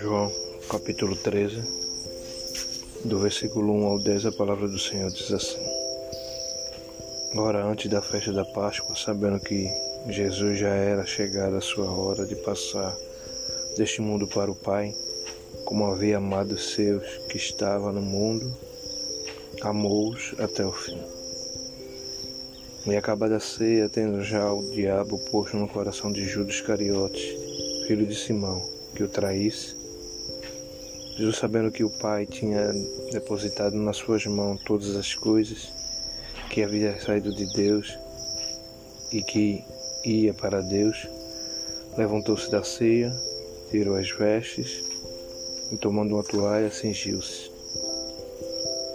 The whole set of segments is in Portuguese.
João capítulo 13, do versículo 1 ao 10, a palavra do Senhor diz assim: Ora, antes da festa da Páscoa, sabendo que Jesus já era chegada a sua hora de passar deste mundo para o Pai, como havia amado os seus que estavam no mundo, amou-os até o fim. E acabada a ceia, tendo já o diabo posto no coração de Judas Iscariotes, filho de Simão, que o traísse, Jesus, sabendo que o Pai tinha depositado nas suas mãos todas as coisas, que havia saído de Deus e que ia para Deus, levantou-se da ceia, tirou as vestes e, tomando uma toalha, cingiu-se.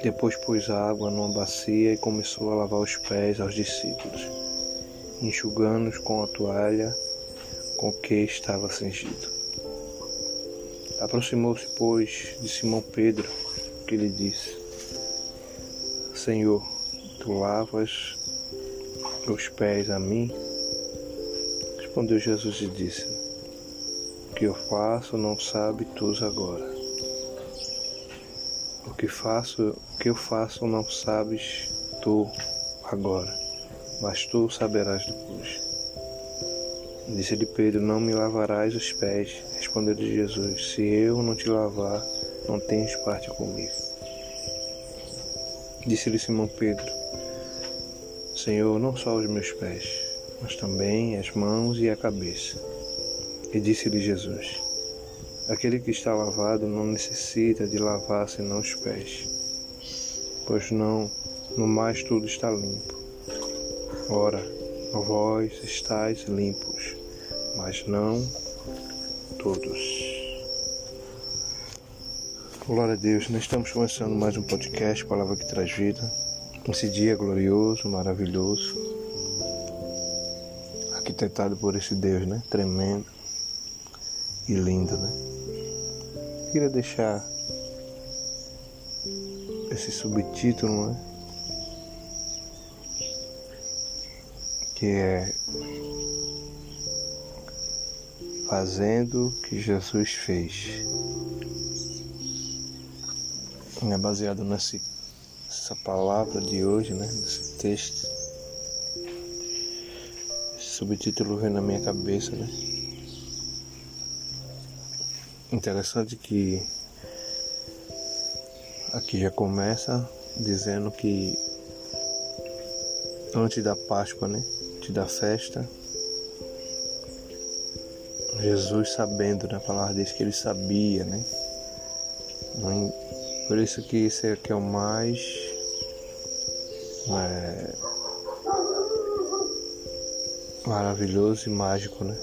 Depois pôs a água numa bacia e começou a lavar os pés aos discípulos, enxugando-os com a toalha com que estava cingido. Aproximou-se, pois, de Simão Pedro, que lhe disse: Senhor, tu lavas os pés a mim? Respondeu Jesus e disse: O que eu faço não sabe tu agora. O que faço, o que eu faço não sabes tu agora, mas tu saberás depois. Disse-lhe Pedro: Não me lavarás os pés. Respondeu Jesus: Se eu não te lavar, não tens parte comigo. Disse-lhe Simão Pedro: Senhor, não só os meus pés, mas também as mãos e a cabeça. E disse-lhe Jesus: Aquele que está lavado não necessita de lavar senão os pés, pois não, no mais tudo está limpo. Ora, vós estáis limpos, mas não todos. Glória a Deus, nós estamos começando mais um podcast, Palavra que Traz Vida. Esse dia glorioso, maravilhoso, arquitetado por esse Deus, né? Tremendo e lindo, né? Queria deixar esse subtítulo, né? Que é Fazendo o que Jesus fez. É baseado nessa palavra de hoje, né? Nesse texto. Esse subtítulo veio na minha cabeça, né? Interessante que aqui já começa dizendo que antes da Páscoa, né? Antes da festa, Jesus sabendo, né, palavra diz que ele sabia, né? Por isso que isso aqui é o mais é, maravilhoso e mágico, né?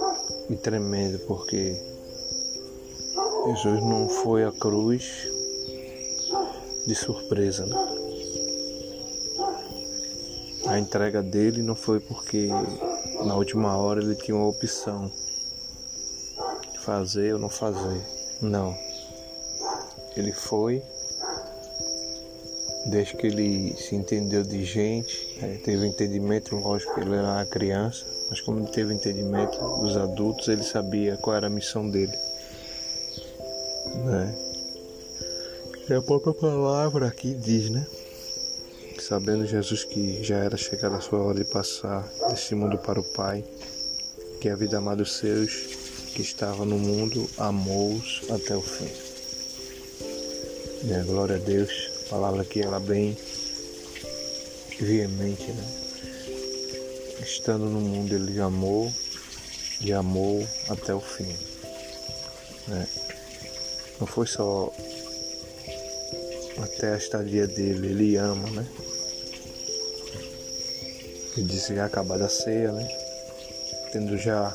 E tremendo, porque Jesus não foi à cruz de surpresa, né? A entrega dele não foi porque na última hora ele tinha uma opção de fazer ou não fazer. Não. Ele foi desde que ele se entendeu de gente, né? teve entendimento, lógico que ele era uma criança, mas como ele teve entendimento dos adultos, ele sabia qual era a missão dele. Né? E a própria palavra aqui diz, né? Sabendo Jesus que já era chegada a sua hora de passar desse mundo para o Pai, que a vida amada dos seus que estava no mundo amou-os até o fim. Né? Glória a Deus. A palavra aqui ela bem veemente, né? Estando no mundo ele amou e amou até o fim. Né? Não foi só até a estadia dele, ele ama, né? Ele disse que ia acabar da ceia, né? Tendo já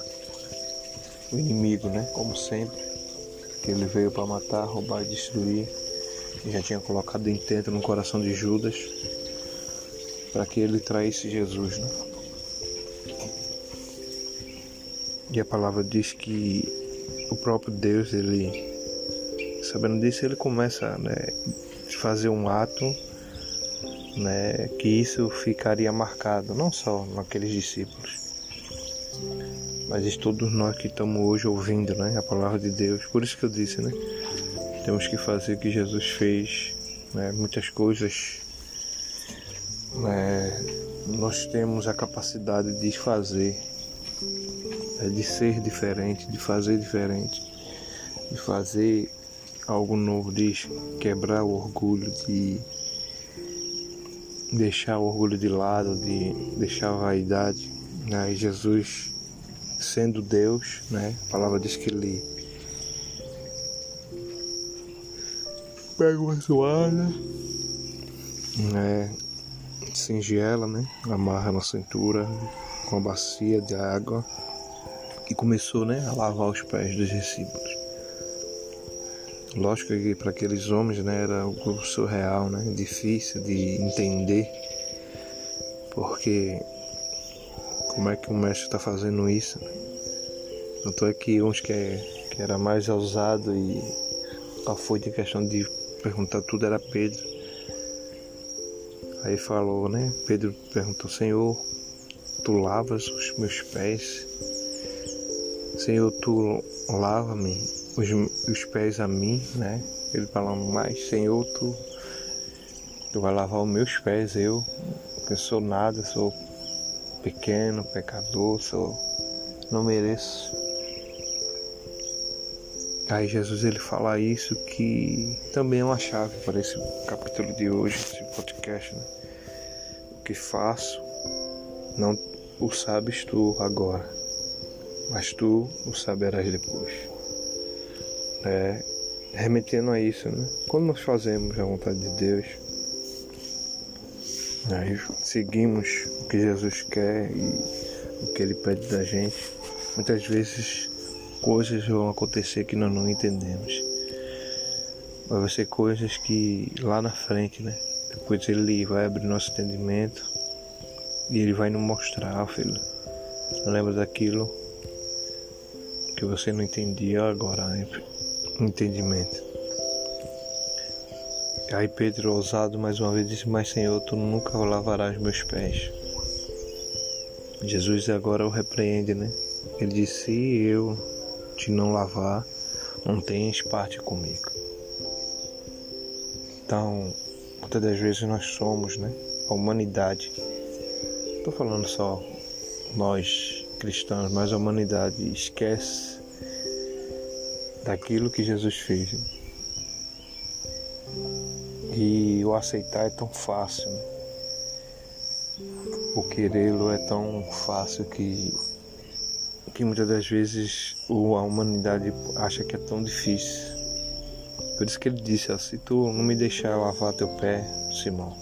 o inimigo, né? Como sempre, que ele veio para matar, roubar e destruir. E já tinha colocado intento no coração de Judas para que ele traísse Jesus, né? E a palavra diz que o próprio Deus, ele Sabendo disso, ele começa né, a fazer um ato né, que isso ficaria marcado, não só naqueles discípulos, mas todos nós que estamos hoje ouvindo né, a palavra de Deus. Por isso que eu disse, né? Temos que fazer o que Jesus fez. Né, muitas coisas né, nós temos a capacidade de fazer, né, de ser diferente, de fazer diferente, de fazer algo novo, de quebrar o orgulho, de deixar o orgulho de lado, de deixar a vaidade. Né? E Jesus, sendo Deus, né? a palavra diz que ele pega uma toalha, né? cinge ela, né? amarra na cintura com a bacia de água e começou né? a lavar os pés dos discípulos. Lógico que para aqueles homens né, era algo surreal, né, difícil de entender, porque como é que o mestre está fazendo isso? Né? Tanto é que uns que, é, que era mais ousado e a foi de questão de perguntar tudo era Pedro. Aí falou, né? Pedro perguntou, Senhor, tu lavas os meus pés? Senhor, tu lava-me os, os pés a mim, né? Ele falando mais, Senhor, tu, tu vai lavar os meus pés, eu, que sou nada, sou pequeno, pecador, sou, não mereço. Aí Jesus ele fala isso que também é uma chave para esse capítulo de hoje, esse podcast. Né? O que faço, não o sabes tu agora, mas tu o saberás depois é, remetendo a isso, né? Quando nós fazemos a vontade de Deus, aí seguimos o que Jesus quer e o que Ele pede da gente, muitas vezes coisas vão acontecer que nós não entendemos. Vai ser coisas que lá na frente, né? Depois Ele vai abrir nosso entendimento e Ele vai nos mostrar, filho. Lembra daquilo que você não entendia agora, né? Entendimento. Aí Pedro, ousado mais uma vez, disse: Mas Senhor, tu nunca lavarás meus pés. Jesus agora o repreende, né? Ele disse: Se eu te não lavar, não tens parte comigo. Então, muitas das vezes nós somos, né? A humanidade. Estou falando só nós cristãos, mas a humanidade esquece daquilo que Jesus fez. E o aceitar é tão fácil. Né? O querê-lo é tão fácil que, que muitas das vezes a humanidade acha que é tão difícil. Por isso que ele disse, se tu não me deixar lavar teu pé, Simão,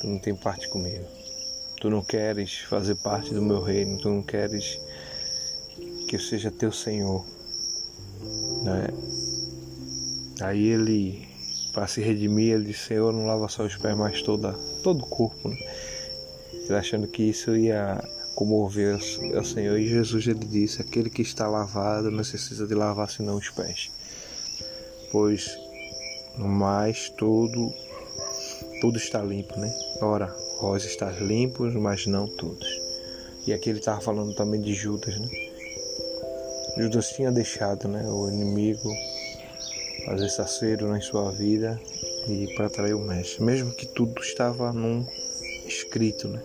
tu não tem parte comigo. Tu não queres fazer parte do meu reino, tu não queres que eu seja teu Senhor. Né? Aí ele, para se redimir, ele disse, Senhor, não lava só os pés, mas toda, todo o corpo. Né? Ele achando que isso ia comover o Senhor. E Jesus ele disse, aquele que está lavado não necessita de lavar senão os pés. Pois no mais todo, tudo está limpo, né? Ora, vós estáis limpos, mas não todos. E aqui ele estava falando também de Judas, né? Judas tinha deixado né, o inimigo fazer saceiro em sua vida e para atrair o mestre, mesmo que tudo estava num escrito, né?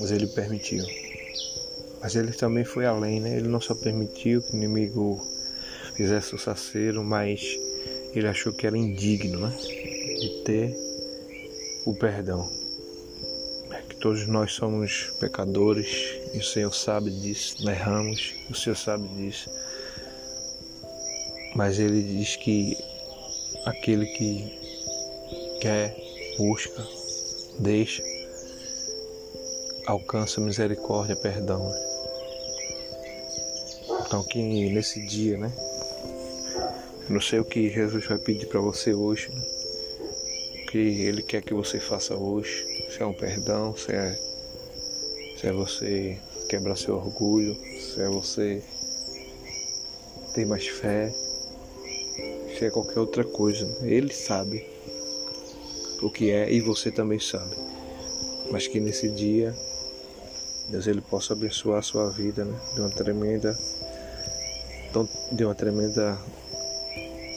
Mas ele permitiu. Mas ele também foi além, né? Ele não só permitiu que o inimigo fizesse o saceiro, mas ele achou que era indigno, né? De ter o perdão. Todos nós somos pecadores e o Senhor sabe disso, erramos, o Senhor sabe disso. Mas ele diz que aquele que quer, busca, deixa, alcança misericórdia, perdão. Então que nesse dia, né? Não sei o que Jesus vai pedir para você hoje, né? O que Ele quer que você faça hoje. Se é um perdão, se é se é você quebrar seu orgulho, se é você ter mais fé, se é qualquer outra coisa. Ele sabe o que é e você também sabe. Mas que nesse dia Deus ele possa abençoar a sua vida, né? De uma tremenda de uma tremenda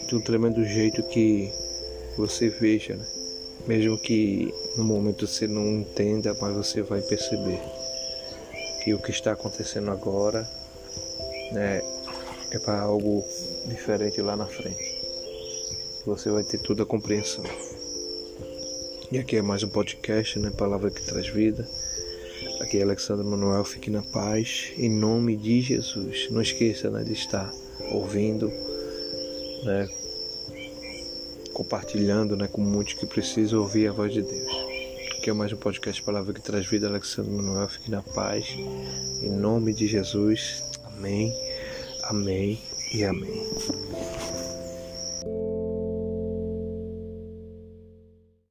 de um tremendo jeito que você veja, né? Mesmo que no momento você não entenda, mas você vai perceber que o que está acontecendo agora né, é para algo diferente lá na frente. Você vai ter toda a compreensão. E aqui é mais um podcast, né? Palavra que traz vida. Aqui é Alexandre Manuel, fique na paz, em nome de Jesus. Não esqueça né, de estar ouvindo, né, compartilhando né, com muitos que precisam ouvir a voz de Deus. Aqui é mais um podcast Palavra que traz vida, Alexandre Manuel, fique na paz, em nome de Jesus. Amém, amém e amém.